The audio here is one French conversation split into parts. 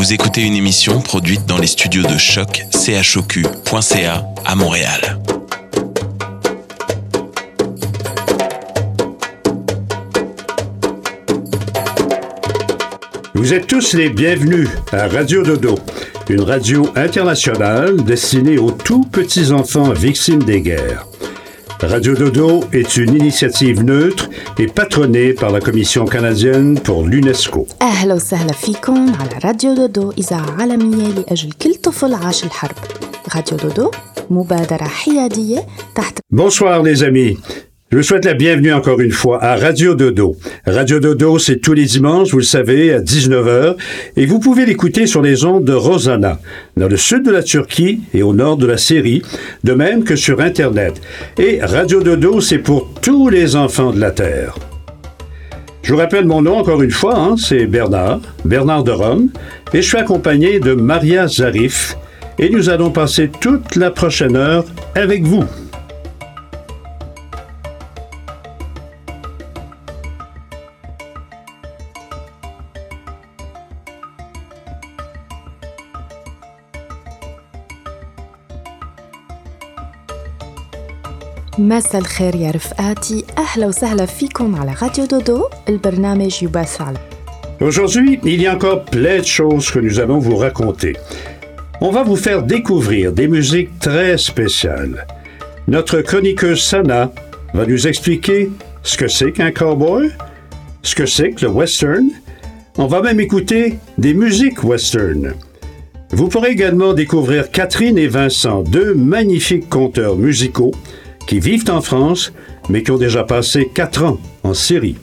Vous écoutez une émission produite dans les studios de choc chocu.ca à Montréal. Vous êtes tous les bienvenus à Radio Dodo, une radio internationale destinée aux tout petits enfants victimes des guerres. Radio Dodo est une initiative neutre et patronnée par la Commission canadienne pour l'UNESCO. أهلا وسهلا فيكم على راديو دودو إذاعة عالمية لأجل كل طفل عاش الحرب راديو دودو مبادرة حيادية تحت Bonsoir les amis. Je vous souhaite la bienvenue encore une fois à Radio Dodo. Radio Dodo, c'est tous les dimanches, vous le savez, à 19h, et vous pouvez l'écouter sur les ondes de Rosanna, dans le sud de la Turquie et au nord de la Syrie, de même que sur Internet. Et Radio Dodo, c'est pour tous les enfants de la Terre. Je vous rappelle mon nom encore une fois, hein, c'est Bernard, Bernard de Rome, et je suis accompagné de Maria Zarif, et nous allons passer toute la prochaine heure avec vous. مساء الخير يا رفقاتي أهلا وسهلا فيكم على راديو دودو البرنامج يبث على Aujourd'hui, il y a encore plein de choses que nous allons vous raconter. On va vous faire découvrir des musiques très spéciales. Notre chroniqueuse Sana va nous expliquer ce que c'est qu'un cowboy, ce que c'est que le western. On va même écouter des musiques western. Vous pourrez également découvrir Catherine et Vincent, deux magnifiques conteurs musicaux qui vivent en France, mais qui ont déjà passé quatre ans en Syrie.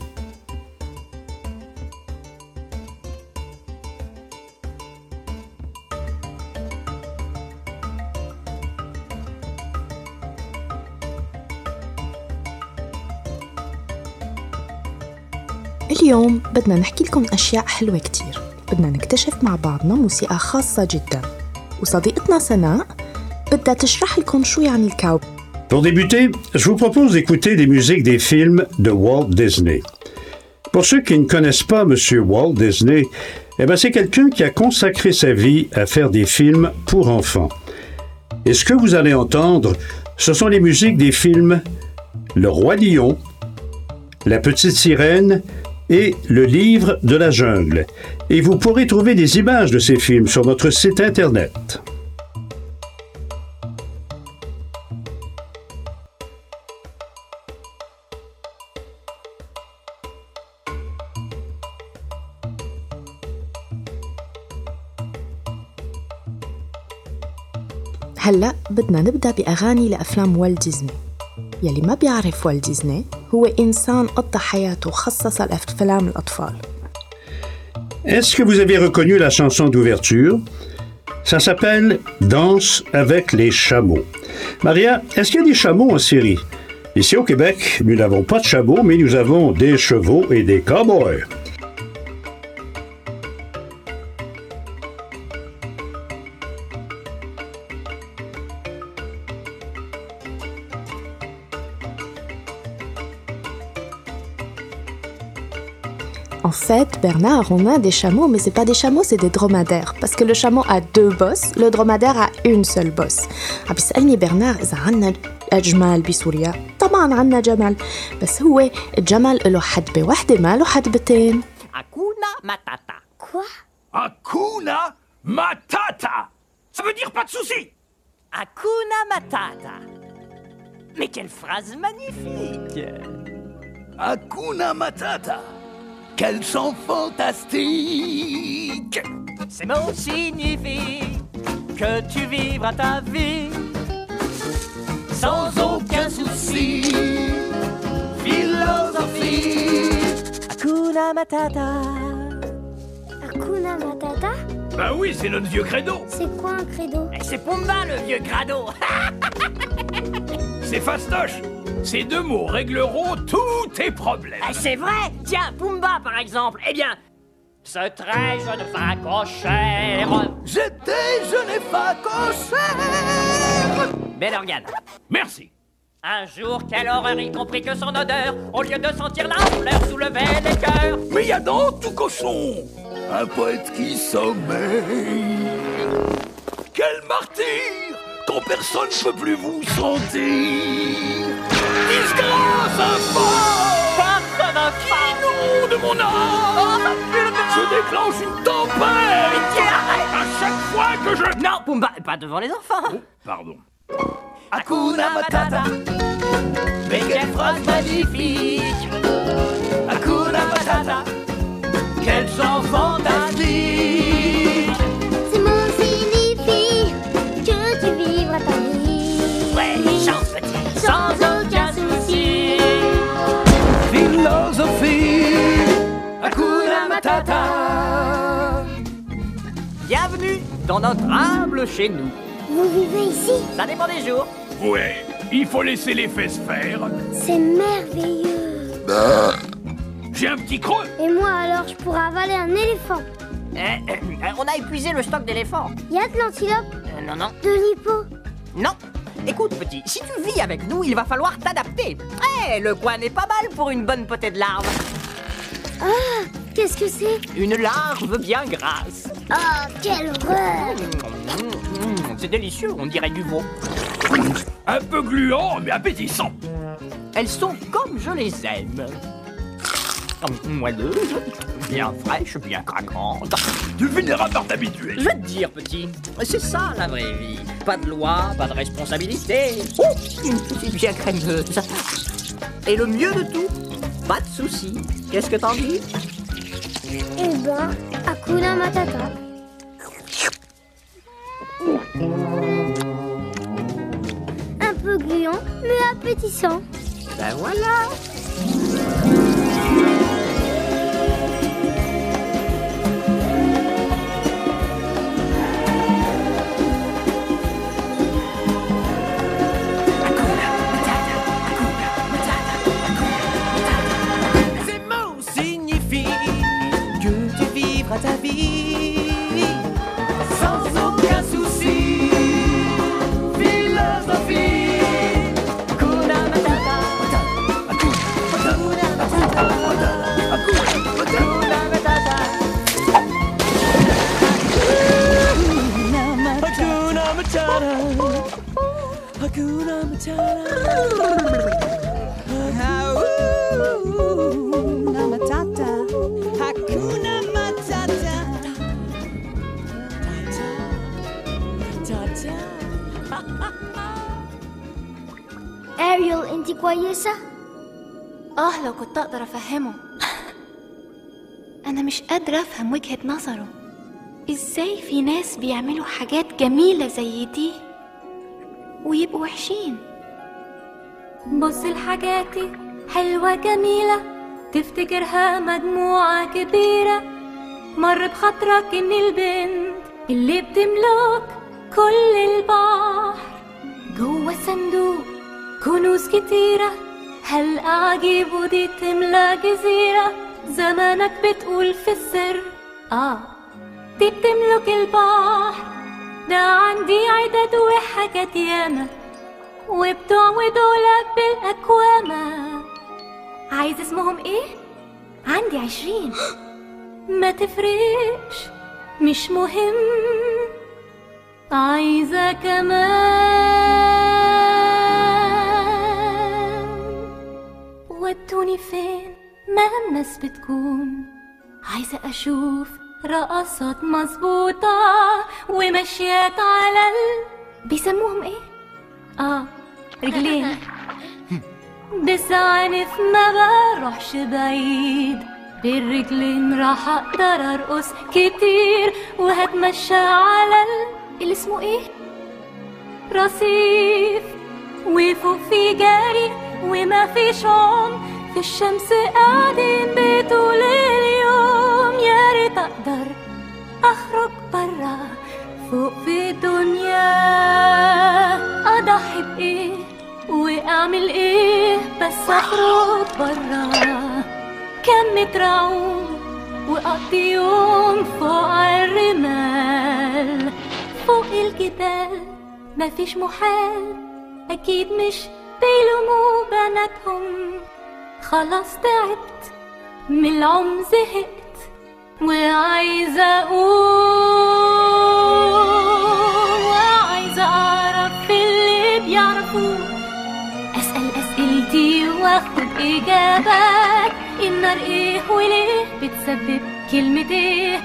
اليوم بدنا نحكي لكم أشياء حلوة كتير بدنا نكتشف مع بعضنا موسيقى خاصة جدا وصديقتنا سناء بدها تشرح لكم شو يعني الكاوب pour débuter, je vous propose d'écouter des musiques des films de Walt Disney. Pour ceux qui ne connaissent pas M. Walt Disney, eh ben c'est quelqu'un qui a consacré sa vie à faire des films pour enfants. Et ce que vous allez entendre, ce sont les musiques des films Le Roi Lion, La Petite Sirène et Le Livre de la Jungle. Et vous pourrez trouver des images de ces films sur notre site Internet. هلأ بدنا نبدأ بأغاني لأفلام والت ديزني يلي ما بيعرف والت ديزني هو إنسان قضى حياته خصص لأفلام الأطفال Est-ce que vous avez reconnu la chanson d'ouverture Ça s'appelle Danse avec les chameaux. Maria, est-ce qu'il y a des chameaux en Syrie Ici au Québec, nous n'avons pas de chameaux, mais nous avons des chevaux et des cowboys. En fait, Bernard, on a des chameaux, mais c'est pas des chameaux, c'est des dromadaires. Parce que le chameau a deux bosses, le dromadaire a une seule bosse. عم بيسألني برنار إذا عنا أجمال بسوريا طبعا عنا جمل بس هو الجمل له حدبة واحدة ما له حدبتين Hakuna Matata. Quoi Hakuna Matata Ça veut dire pas de souci Hakuna Matata. Mais quelle phrase magnifique Hakuna Matata quel chant fantastique Ces mots signifient que tu vivras ta vie sans aucun souci. Philosophie Hakuna Matata. Hakuna Matata? Bah oui, c'est notre vieux credo C'est quoi un credo? Et c'est Pumba le vieux crado. C'est fastoche Ces deux mots régleront tous tes problèmes Eh, c'est vrai Tiens, Pumba par exemple. Eh bien, ce très jeune facochère. J'étais jeune et facochère Bel organe. Merci Un jour, quelle horreur, y compris que son odeur, au lieu de sentir la fleur, soulevait les cœurs. Mais y a dans tout cochon un poète qui sommeille. Quel martyr quand personne ne peut plus vous sentir. Disgrâce infâme Inonde mon âme Je déclenche une tempête À chaque fois que je... Non, pas devant les enfants. Oh, pardon. Hakuna Matata. Mais quelle phrase magnifique Hakuna Matata. Quel chant fantastique dans notre humble chez nous. Vous vivez ici? Ça dépend des jours. Ouais, il faut laisser les fesses faire. C'est merveilleux. J'ai un petit creux Et moi alors, je pourrais avaler un éléphant. Euh, euh, euh, on a épuisé le stock d'éléphants. Y a de l'antilope, Euh, non, non, de l'hippo? non. Écoute, petit, si tu vis avec nous, il va falloir t'adapter. Eh, le coin n'est pas mal pour une bonne potée de larves. Qu'est-ce que c'est Une larve bien grasse. Oh, quelle horreur Mmh, mmh, C'est délicieux, on dirait du veau. Un peu gluant, mais appétissant. Elles sont comme je les aime. Moelleuses, bien fraîches, bien craquantes. Tu finiras par t'habituer. Je vais te dire, petit, c'est ça la vraie vie. Pas de loi, pas de responsabilité. Oh, une petite bien crémeuse. Et le mieux de tout, pas de soucis. Qu'est-ce que t'en dis? Eh ben, Hakuna Matata. Un peu gluant, mais appétissant. Ben voilà. قادرة أفهم وجهة نظره. إزاي في ناس بيعملوا حاجات جميلة زي دي ويبقوا وحشين؟ بص لحاجاتي حلوة جميلة تفتكرها مجموعة كبيرة. مر بخاطرك إن البنت اللي بتملك كل البحر. جوه صندوق كنوز كتيرة هل أعجيب ودي تملى جزيرة؟ زمانك بتقول في السر. آه دي بتملك البحر. ده عندي عدد وحاجات ياما وبتوع ودولك بالأكوامة. عايز اسمهم إيه؟ عندي عشرين. ما تفرقش مش مهم. عايزة كمان. ودوني فين؟ ما الناس بتكون. عايزة أشوف رقصات مظبوطة ومشيات على ال... بيسموهم إيه؟ آه رجلين. بسعنف ما بروحش بعيد. بالرجلين راح أقدر أرقص كتير وهتمشى على ال... اللي اسمه إيه؟ رصيف. وفوق في جاري وما فيش عم الشمس قاعدين بطول اليوم يا ريت أقدر أخرج برا فوق في دنيا أضحي بإيه وأعمل إيه؟ بس أخرج برا. كم اعوم وأقضي يوم فوق الرمال. فوق الجبال مفيش محال أكيد مش بيلوموا بناتهم. خلاص تعبت. من العم زهقت. وعايزة أقول وعايزة أعرف اللي بيعرفوه. أسأل أسئلتي وآخد إجابات. النار إيه وليه بتسبب كلمة إيه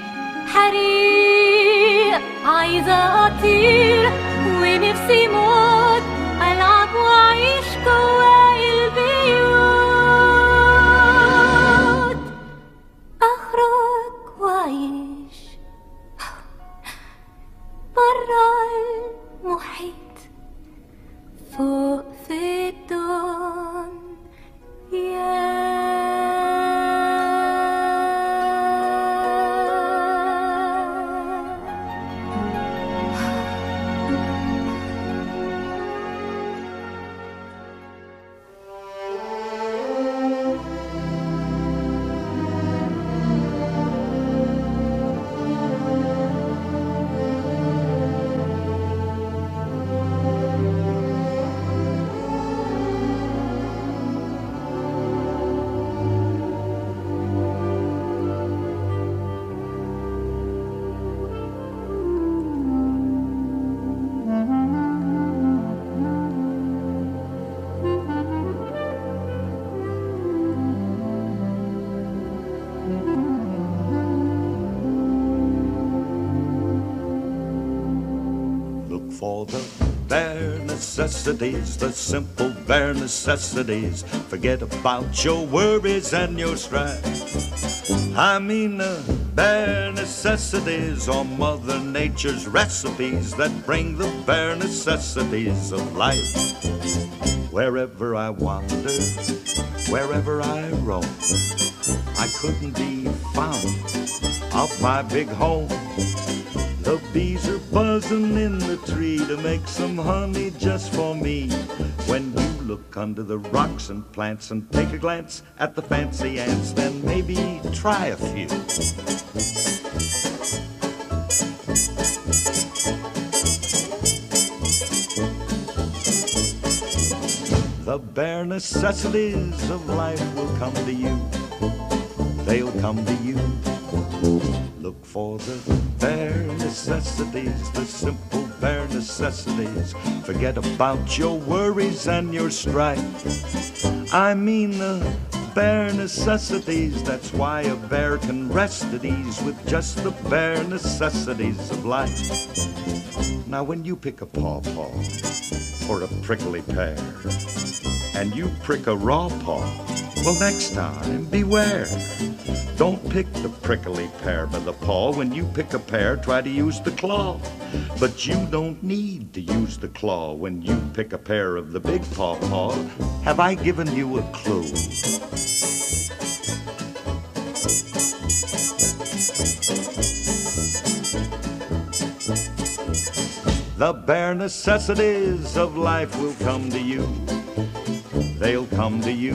حريق عايزة أطير. ونفسي موت. ألعب وأعيش جوا البيوت أخرج وأعيش برا المحيط فوق في الدنيا necessities, the simple bare necessities. Forget about your worries and your strife. I mean the bare necessities or Mother Nature's recipes that bring the bare necessities of life. Wherever I wander, wherever I roam, I couldn't be found off my big home. The bees are buzzing in the tree to make some honey just for me. When you look under the rocks and plants and take a glance at the fancy ants, then maybe try a few. The bare necessities of life will come to you. They'll come to you. Look for the bare necessities, the simple bare necessities. Forget about your worries and your strife. I mean the bare necessities. That's why a bear can rest at ease with just the bare necessities of life. Now, when you pick a pawpaw or a prickly pear, and you prick a raw paw, well, next time, beware. Don't pick the prickly pear by the paw. When you pick a pear, try to use the claw. But you don't need to use the claw when you pick a pear of the big paw paw. Have I given you a clue? The bare necessities of life will come to you. They'll come to you.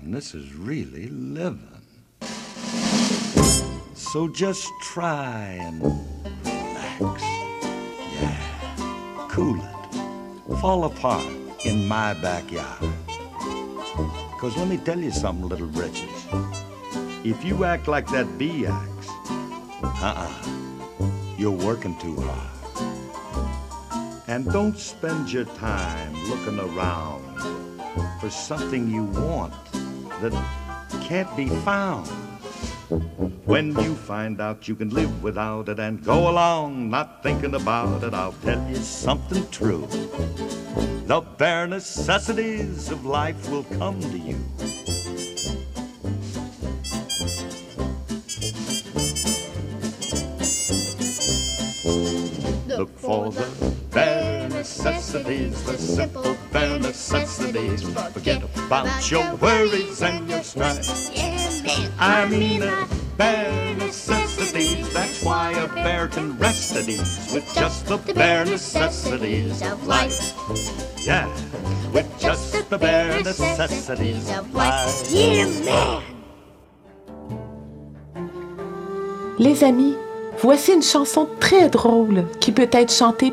man, this is really living. So just try and relax. Yeah, cool it. Fall apart in my backyard. Because let me tell you something, little britches. If you act like that bee acts, uh-uh, you're working too hard. And don't spend your time looking around for something you want that can't be found. When you find out you can live without it and go along not thinking about it, I'll tell you something true. The bare necessities of life will come to you. Look for the necessities, the simple bare necessities. Forget about your worries and your strife. I mean a bare necessities. That's why a bear can rest at ease with just the bare necessities of life. Yeah, with just the bare necessities of life. Les amis, voici une chanson très drôle qui peut être chantée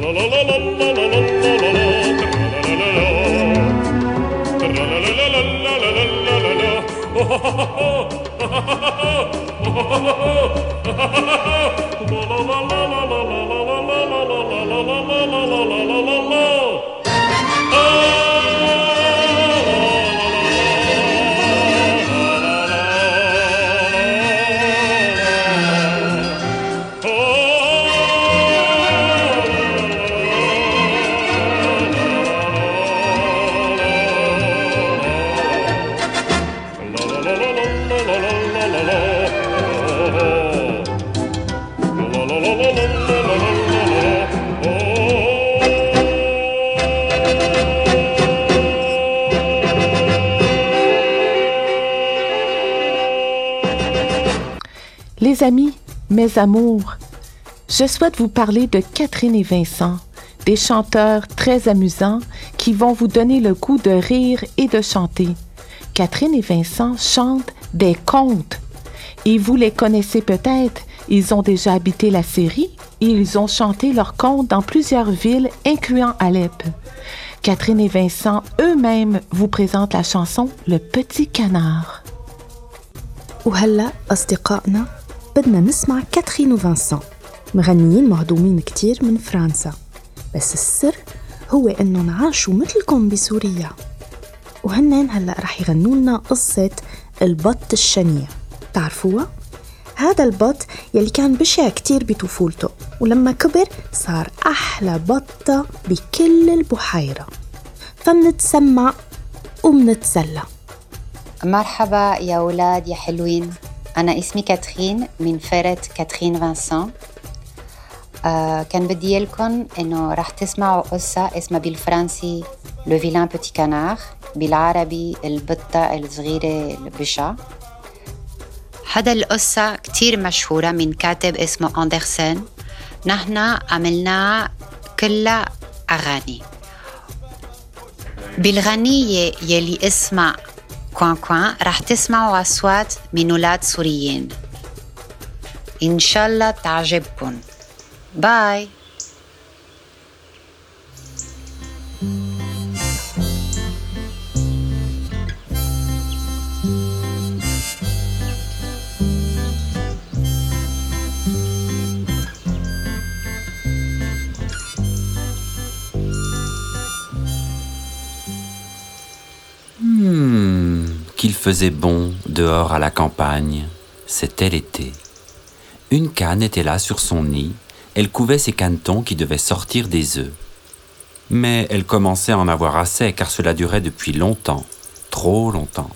la la la la la mes amours, je souhaite vous parler de Catherine et Vincent, des chanteurs très amusants qui vont vous donner le goût de rire et de chanter. Catherine et Vincent chantent des contes. Et vous les connaissez peut-être, ils ont déjà habité la série et ils ont chanté leurs contes dans plusieurs villes, incluant Alep. Catherine et Vincent eux-mêmes vous présentent la chanson Le Petit Canard. وهلا أصدقائنا بدنا نسمع كاترين وفانسون مغنيين مهضومين كتير من فرنسا. بس السر هو إنهم عاشوا مثلكم بسوريا. وهنن هلأ رح يغنوا لنا قصة البط الشنيع. تعرفوها؟ هذا البط يلي كان بشع كتير بطفولته ولما كبر صار أحلى بطة بكل البحيرة. فمنتسمع ومنتسلى. مرحبا يا أولاد يا حلوين. أنا اسمي كاترين من فرقة كاترين فانسون آه كان بدي لكم إنه رح تسمعوا قصة اسمها بالفرنسي لو فيلان بوتي كانار بالعربي البطة الصغيرة البشعة هذا القصة كتير مشهورة من كاتب اسمه أندرسون نحن عملناها كلها أغاني. بالغنية يلي اسمها كوان كوان رح تسمعوا أصوات من ولاد سوريين إن شاء الله تعجبكم باي qu'il faisait bon dehors à la campagne. C'était l'été. Une canne était là sur son nid. Elle couvait ses canetons qui devaient sortir des œufs. Mais elle commençait à en avoir assez car cela durait depuis longtemps, trop longtemps.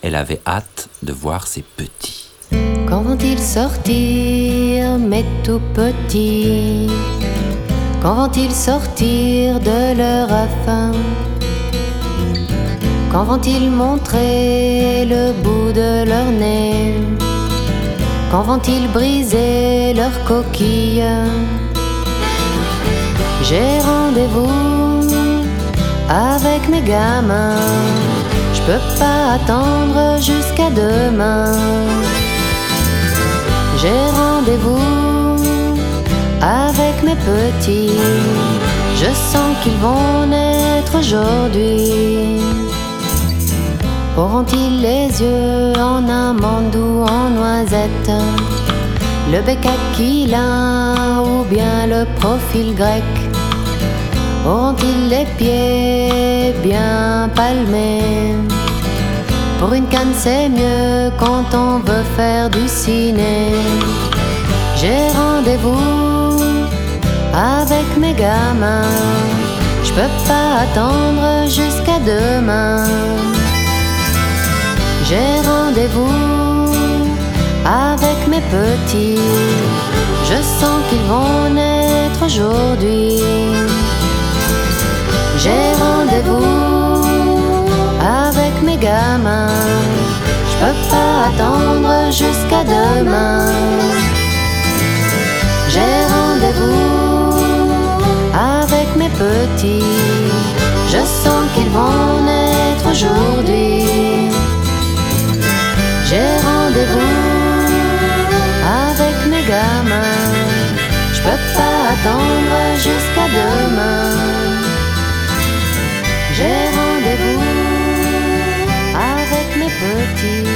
Elle avait hâte de voir ses petits. Quand vont-ils sortir, mes tout petits? Quand vont-ils sortir de leur afin Quand vont-ils montrer le bout de leur nez? Quand vont-ils briser leur coquille J'ai rendez-vous avec mes gamins Je peux pas attendre jusqu'à demain j'ai rendez-vous avec mes petits. Je sens qu'ils vont naître aujourd'hui. Auront-ils les yeux en amande ou en noisette? Le bec aquilin ou bien le profil grec? Auront-ils les pieds bien palmés? Pour une canne, c'est mieux quand on veut faire du ciné. J'ai rendez-vous avec mes gamins. Je peux pas attendre jusqu'à demain. J'ai rendez-vous avec mes petits. Je sens qu'ils vont naître aujourd'hui. J'ai rendez-vous avec mes gamins. Je peux pas attendre jusqu'à demain. J'ai rendez-vous avec mes petits. Je sens qu'ils vont naître aujourd'hui. J'ai rendez-vous avec mes gamins. Je peux pas attendre jusqu'à demain. J'ai rendez-vous avec mes petits.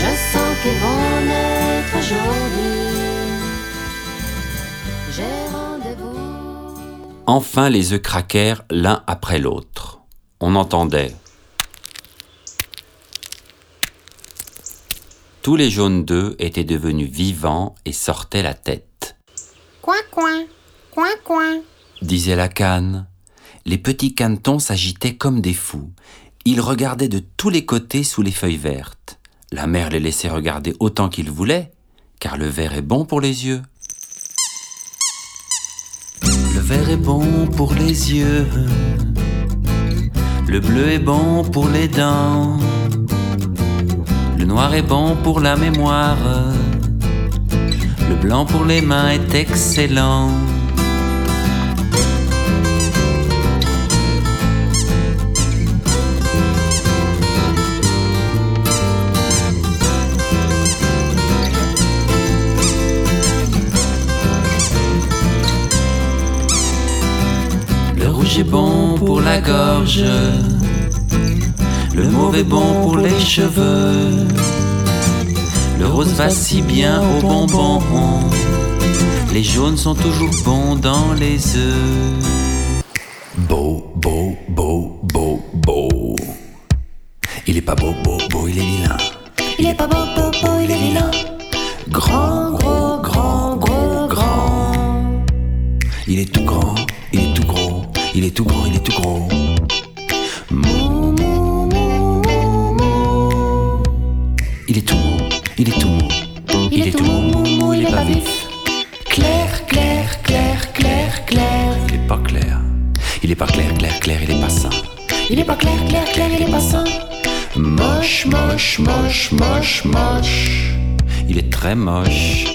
Je sens qu'ils vont naître aujourd'hui. J'ai rendez-vous. Enfin, les œufs craquèrent l'un après l'autre. On entendait. Tous les jaunes d'œufs étaient devenus vivants et sortaient la tête, Coin, coin, coin, coin. disait la canne. Les petits canetons s'agitaient comme des fous. Ils regardaient de tous les côtés sous les feuilles vertes. La mère les laissait regarder autant qu'ils voulaient, car le vert est bon pour les yeux. Le vert est bon pour les yeux. Le bleu est bon pour les dents. Le noir est bon pour la mémoire. Le blanc pour les mains est excellent. Le rouge est bon pour la gorge. Le mauve est bon pour les cheveux. Le rose va si bien aux bonbons. Les jaunes sont toujours bons dans les œufs. Beau, beau, beau, beau, beau. Il est pas beau, beau, beau, il est vilain. Il est pas beau, beau, beau, il est vilain. Grand, gros, grand, gros, grand. Il est tout grand, il est tout gros. Il est tout grand, il est tout gros. Clair, il est pas ça. Il est pas clair, clair, clair, il est pas ça. Moche, moche, moche, moche, moche. Il est très moche.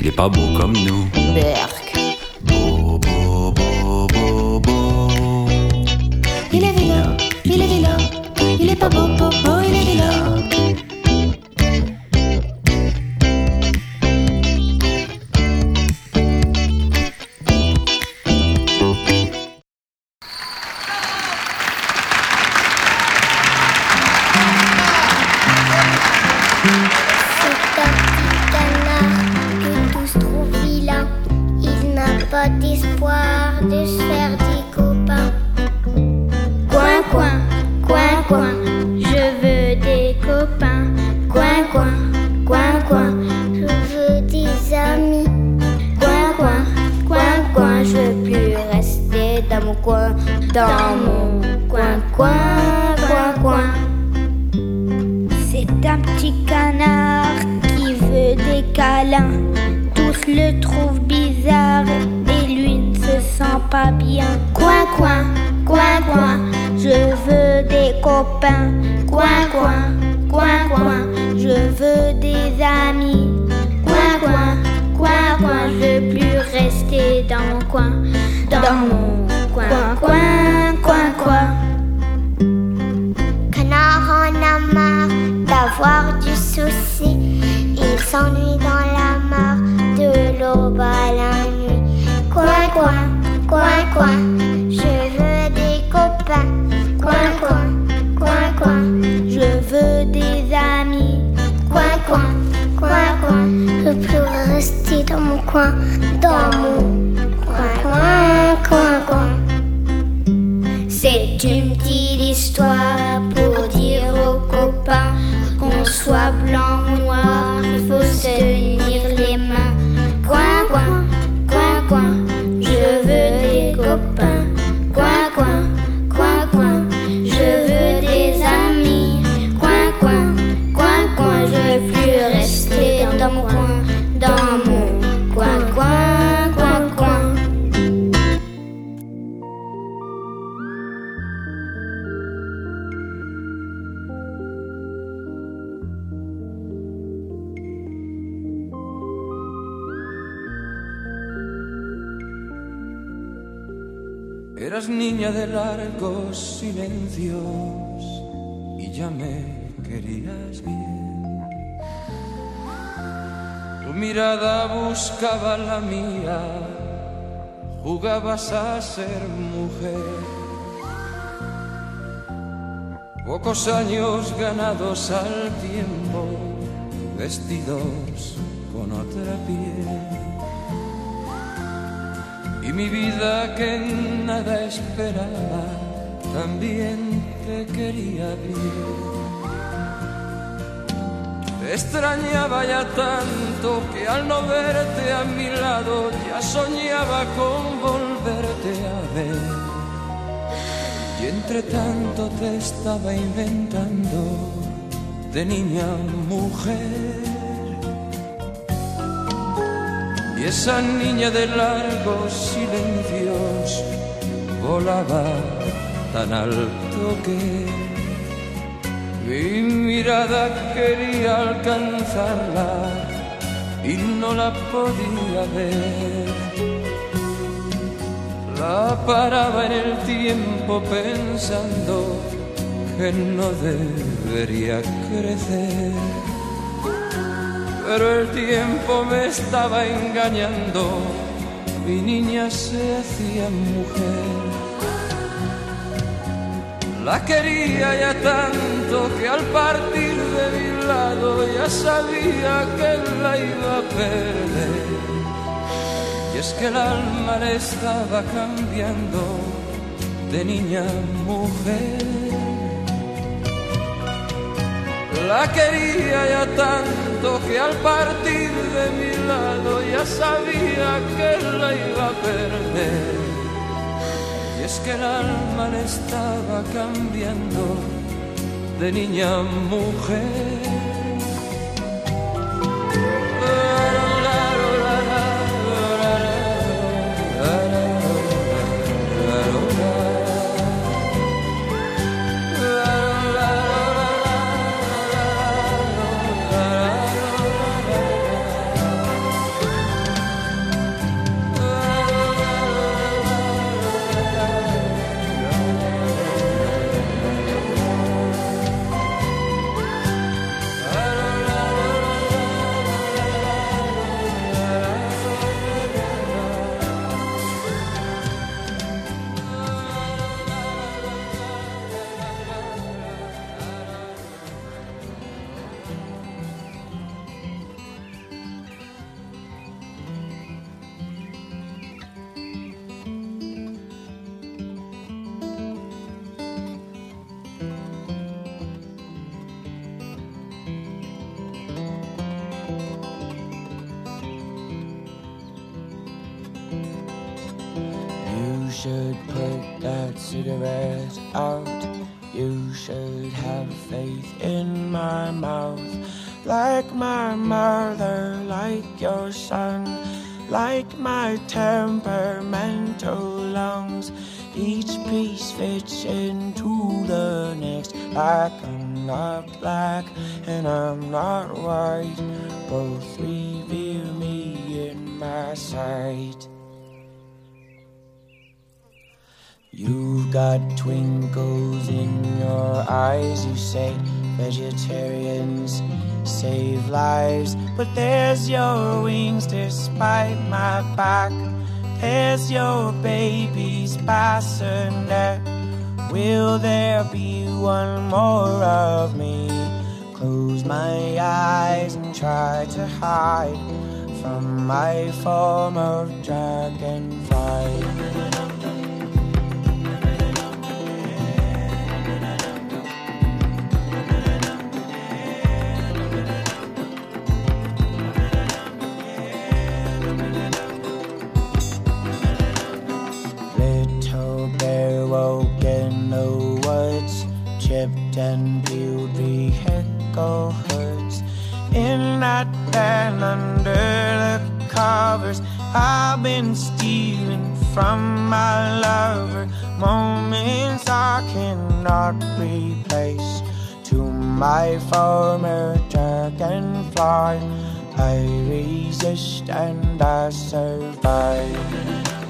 Il est pas beau comme nous. Berk. Beau, beau, beau, beau, beau. Il est vilain, il est vilain. Il est pas beau, beau, beau, il est vilain. Veux rester dans mon coin. Dans mon coin, coin, coin, coin. C'est une petite histoire a ser mujer. Pocos años ganados al tiempo, vestidos con otra piel. Y mi vida que nada esperaba, también te quería bien. Te extrañaba ya tanto que al no verte a mi lado ya soñaba con volverte a ver. Y entre tanto te estaba inventando de niña mujer. Y esa niña de largos silencios volaba tan alto que mi mirada quería alcanzarla y no la podía ver. La paraba en el tiempo pensando que no debería crecer. Pero el tiempo me estaba engañando, mi niña se hacía mujer. La quería ya tanto que al partir de mi lado ya sabía que la iba a perder. Y es que el alma le estaba cambiando de niña a mujer. La quería ya tanto que al partir de mi lado ya sabía que la iba a perder. Es que el alma le estaba cambiando de niña a mujer. Cigarette out. You should have faith in my mouth. Like my mother, like your son, like my temperamental lungs. Each piece fits into the next. Like I'm not black and I'm not white. Both reveal me in my sight. Got twinkles in your eyes, you say vegetarians save lives. But there's your wings despite my back. There's your baby's bassinet. Will there be one more of me? Close my eyes and try to hide from my form of dragonfly. And peeled vehicle hoods. In that den under the covers, I've been stealing from my lover. Moments I cannot replace. To my former dragonfly, I resist and I survive.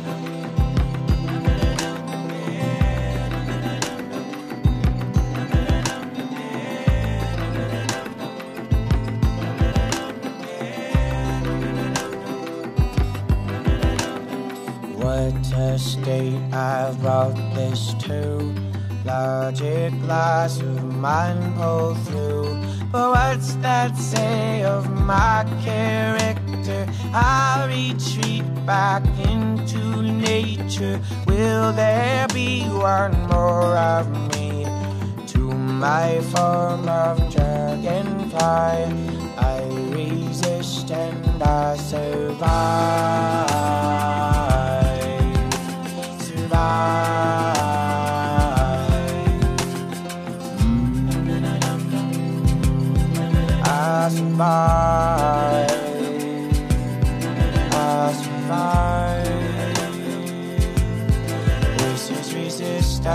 A state I've brought this to. Logic glass of mine pull through. But what's that say of my character? I retreat back into nature. Will there be one more of me? To my form of dragonfly, I resist and I. Survive. I survive. I survive. Is resistance.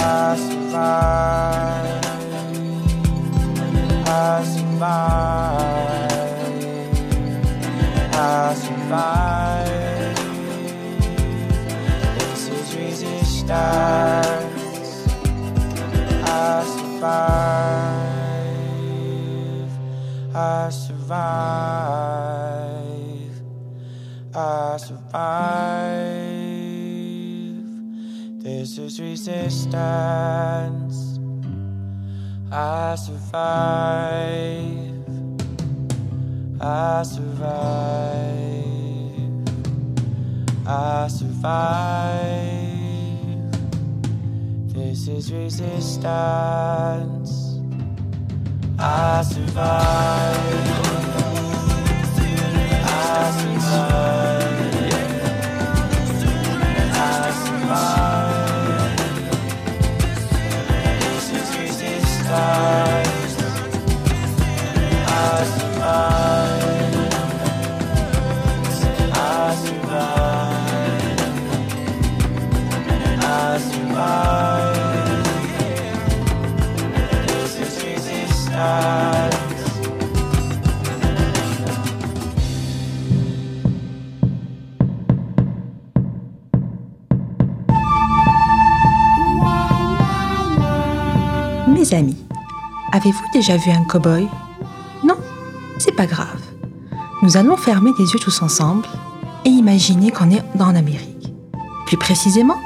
I survive. I survive. I survive. This is resistance. Resistance. I survive. I survive. I survive. This is resistance. I survive. Avez-vous déjà vu un cow-boy? Non C'est pas grave. Nous allons fermer les yeux tous ensemble et imaginer qu'on est dans l'Amérique. Plus précisément,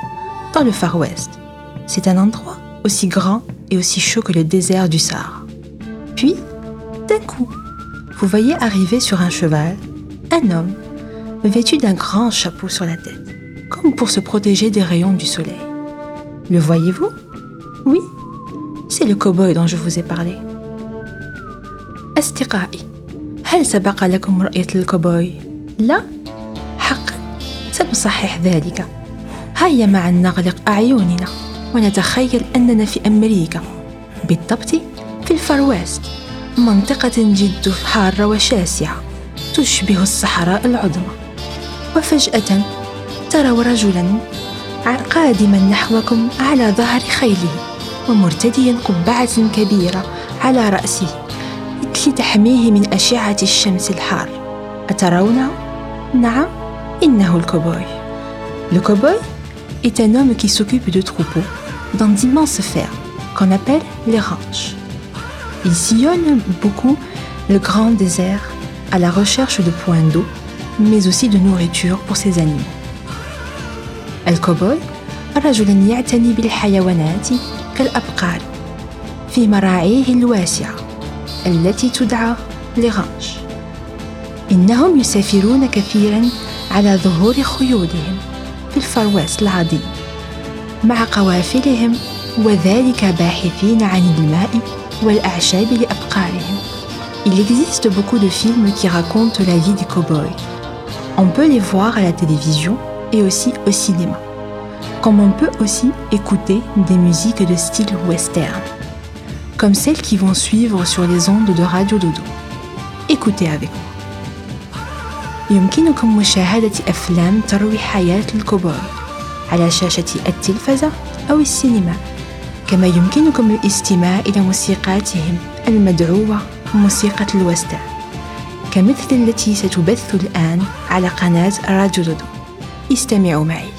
dans le Far West. C'est un endroit aussi grand et aussi chaud que le désert du Sahara. Puis, d'un coup, vous voyez arriver sur un cheval un homme vêtu d'un grand chapeau sur la tête, comme pour se protéger des rayons du soleil. Le voyez-vous? C'est le cow-boy dont je vous ai parlé. أصدقائي هل سبق لكم رؤية الكوبوي؟ لا؟ حقا سنصحح ذلك هيا معا نغلق أعيننا ونتخيل أننا في أمريكا بالضبط في الفرويست منطقة جد حارة وشاسعة تشبه الصحراء العظمى وفجأة تروا رجلا قادما نحوكم على ظهر خيله ومرتديا قبعة كبيرة على رأسه لتحميه من أشعة الشمس الحار أترونه؟ نعم إنه الكوبوي Le cowboy est un homme qui s'occupe de troupeaux dans d'immenses fermes qu'on appelle les ranchs. Il sillonne beaucoup le grand désert à la recherche de points d'eau, mais aussi de nourriture pour ses animaux. الكوبوي رجل يعتني بالحيوانات كالأبقار في مراعيه الواسعة التي تدعى لغانش إنهم يسافرون كثيرا على ظهور خيولهم في الفرواس العظيم مع قوافلهم وذلك باحثين عن الماء والأعشاب لأبقارهم Il existe beaucoup de films qui racontent la vie des cow-boys. On peut les voir à la télévision et aussi au cinéma. Comme on peut aussi écouter des musiques de style western, comme celles qui vont suivre sur les ondes de Radio Dodo. Écoutez avec moi. يمكنكم مشاهدة أفلام تروي حياة الكوبوي على شاشة التلفزة أو السينما كما يمكنكم الاستماع إلى موسيقاتهم المدعوة موسيقى الوستان كمثل التي ستبث الآن على قناة راديو دودو استمعوا معي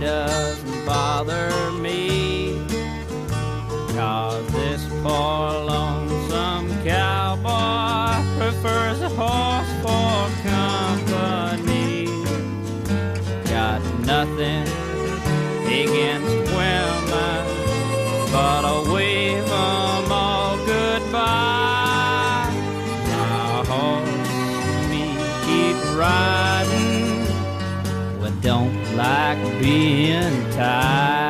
doesn't bother me. Cause this poor lonesome cowboy prefers a horse. being tied.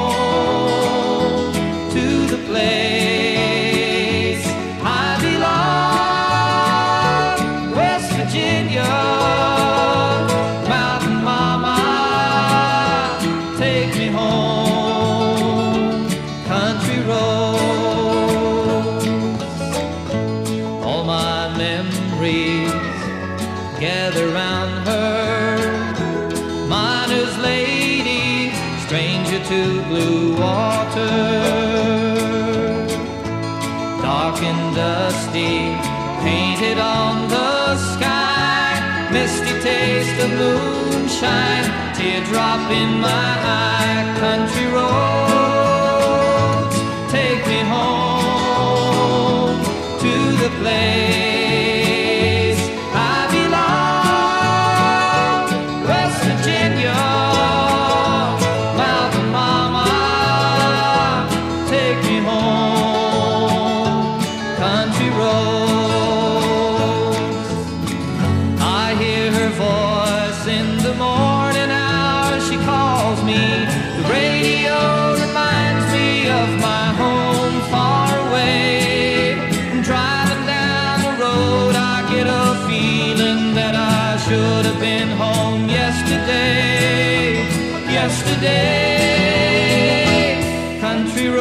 the moonshine, teardrop in my eye, country road.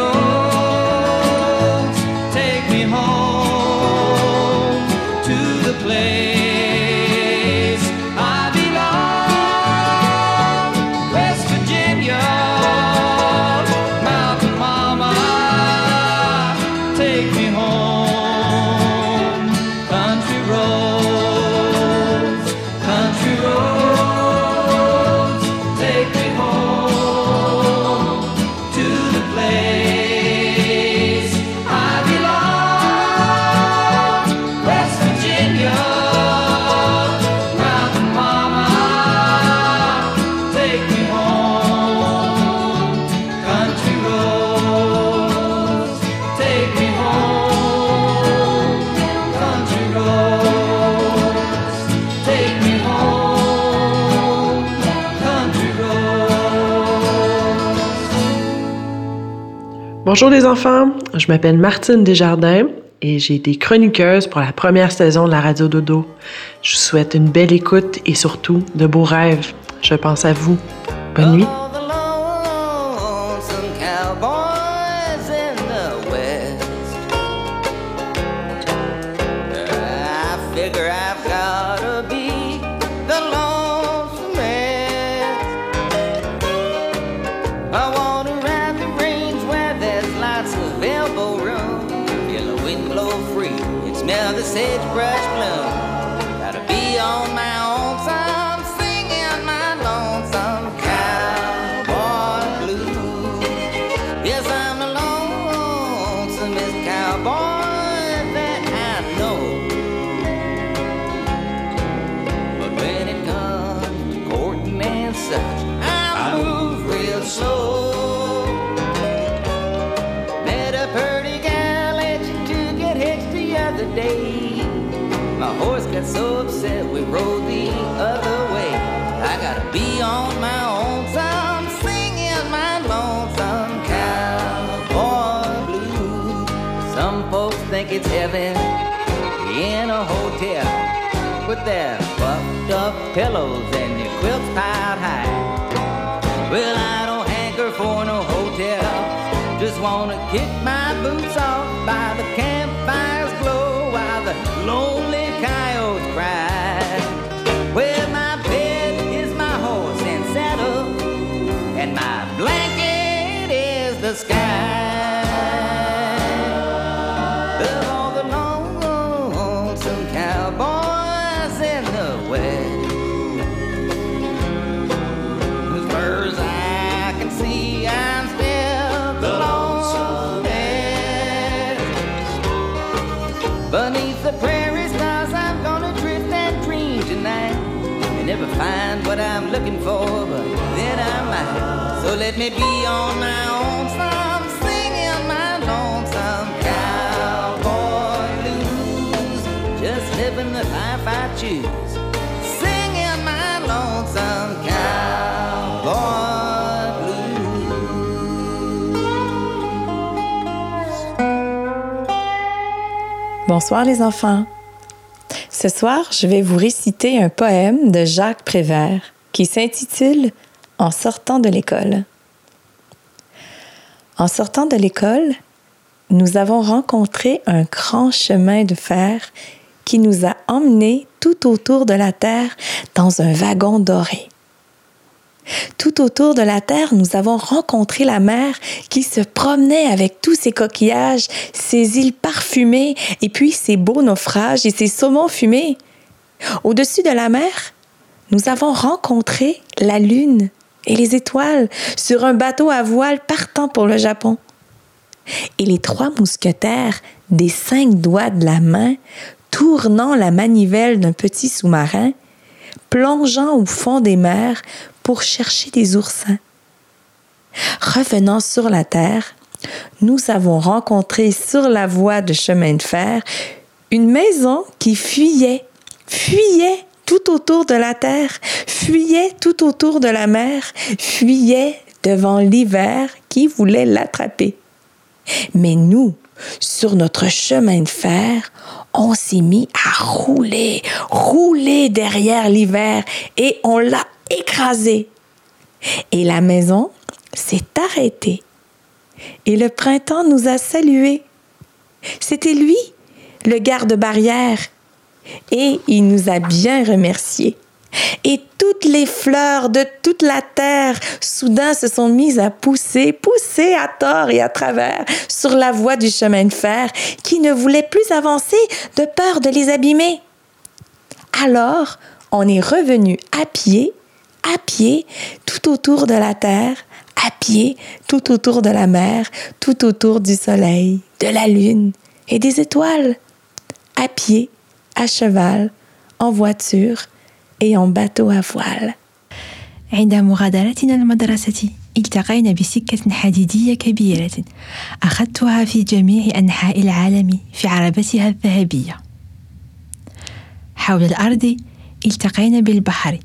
lloró. Bonjour les enfants, je m'appelle Martine Desjardins et j'ai été chroniqueuse pour la première saison de la Radio Dodo. Je vous souhaite une belle écoute et surtout de beaux rêves. Je pense à vous. Bonne ah. nuit. Their puffed up pillows and their quilts piled high. Well, I don't hanker for no hotel. Just wanna kick my boots off by the campfire's glow while the lonely coyotes cry. Looking for, then I might. So let me be on my own some singing my lonesome cowboy blues. Just living the life I choose. Singing my lonesome cowboy Bonsoir les enfants. Ce soir, je vais vous réciter un poème de Jacques Prévert qui s'intitule En sortant de l'école. En sortant de l'école, nous avons rencontré un grand chemin de fer qui nous a emmenés tout autour de la Terre dans un wagon doré. Tout autour de la Terre, nous avons rencontré la mer qui se promenait avec tous ses coquillages, ses îles parfumées et puis ses beaux naufrages et ses saumons fumés. Au-dessus de la mer, nous avons rencontré la Lune et les étoiles sur un bateau à voile partant pour le Japon. Et les trois mousquetaires des cinq doigts de la main, tournant la manivelle d'un petit sous-marin, plongeant au fond des mers pour chercher des oursins. Revenant sur la terre, nous avons rencontré sur la voie de chemin de fer une maison qui fuyait, fuyait tout autour de la terre, fuyait tout autour de la mer, fuyait devant l'hiver qui voulait l'attraper. Mais nous, sur notre chemin de fer, on s'est mis à rouler, rouler derrière l'hiver et on l'a écrasé. Et la maison s'est arrêtée. Et le printemps nous a salués. C'était lui, le garde-barrière. Et il nous a bien remerciés. Et toutes les fleurs de toute la terre soudain se sont mises à pousser, pousser à tort et à travers sur la voie du chemin de fer qui ne voulait plus avancer de peur de les abîmer. Alors, on est revenu à pied, à pied, tout autour de la terre, à pied, tout autour de la mer, tout autour du soleil, de la lune et des étoiles, à pied, à cheval, en voiture et en bateau à voile. عند مغادرتنا المدرسة التقينا بسكة حديدية كبيرة أخذتها في جميع أنحاء العالم في عربتها الذهبية. حول الأرض التقينا بالبحر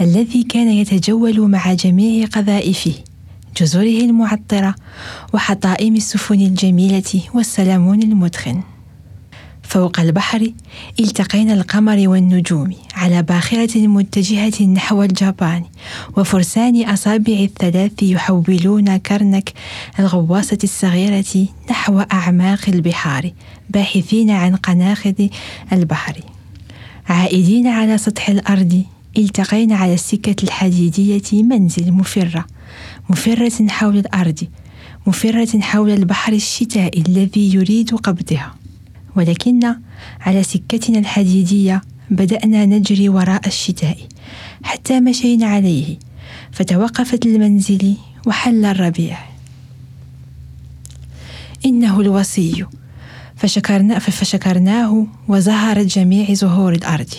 الذي كان يتجول مع جميع قذائفه جزره المعطرة وحطائم السفن الجميلة والسلمون المدخن. فوق البحر التقينا القمر والنجوم على باخرة متجهة نحو اليابان وفرسان أصابع الثلاث يحولون كرنك الغواصة الصغيرة نحو أعماق البحار باحثين عن قناخذ البحر. عائدين على سطح الأرض التقينا على السكة الحديدية منزل مفرة مفرة حول الأرض مفرة حول البحر الشتاء الذي يريد قبضها. ولكن على سكتنا الحديدية بدأنا نجري وراء الشتاء حتى مشينا عليه فتوقفت المنزل وحل الربيع. إنه الوصي. فشكرنا فشكرناه وزهرت جميع زهور الأرض.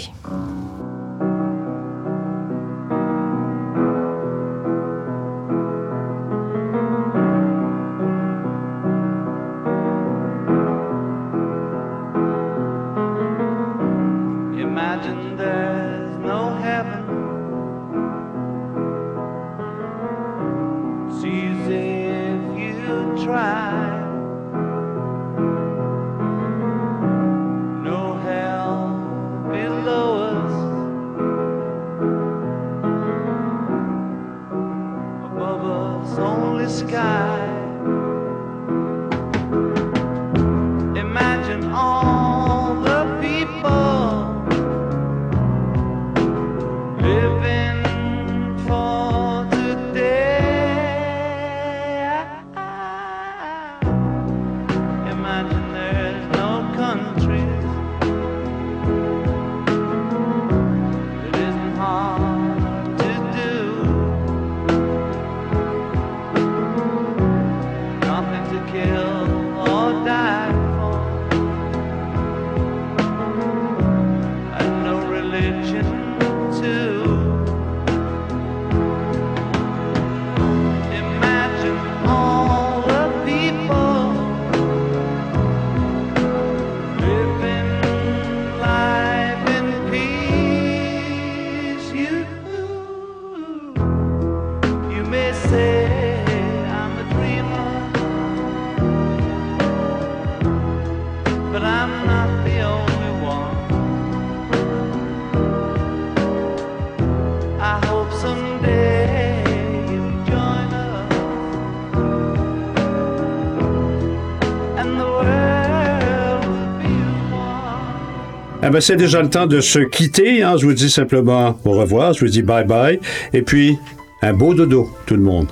Ah ben, c'est déjà le temps de se quitter. hein. Je vous dis simplement au revoir. Je vous dis bye bye. Et puis, un beau dodo, tout le monde.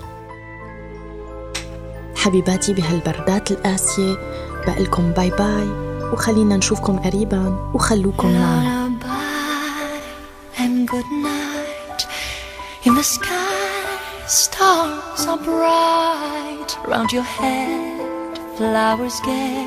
حبيباتي بهالبردات القاسية بقلكم باي باي وخلينا نشوفكم قريبا وخلوكم معنا and good night. In the sky, stars are bright. Round your head, flowers gay.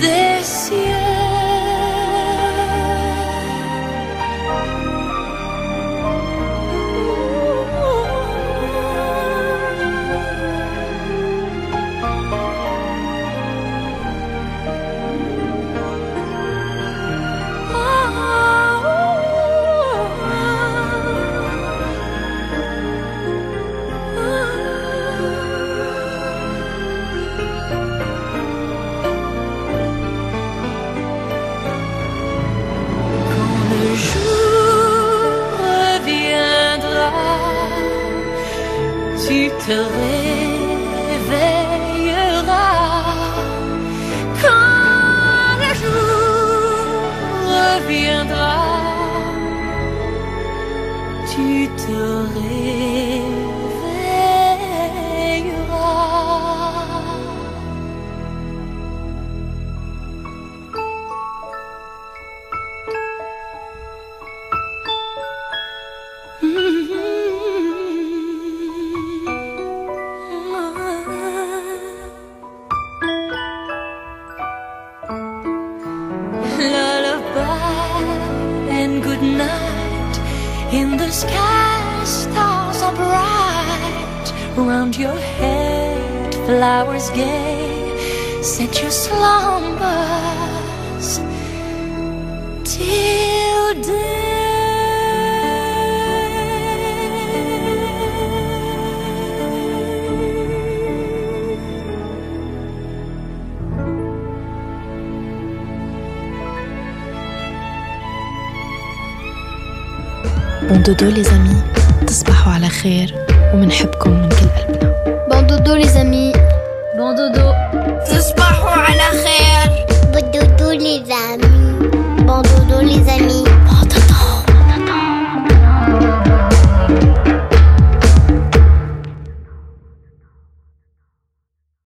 this year dodo les amis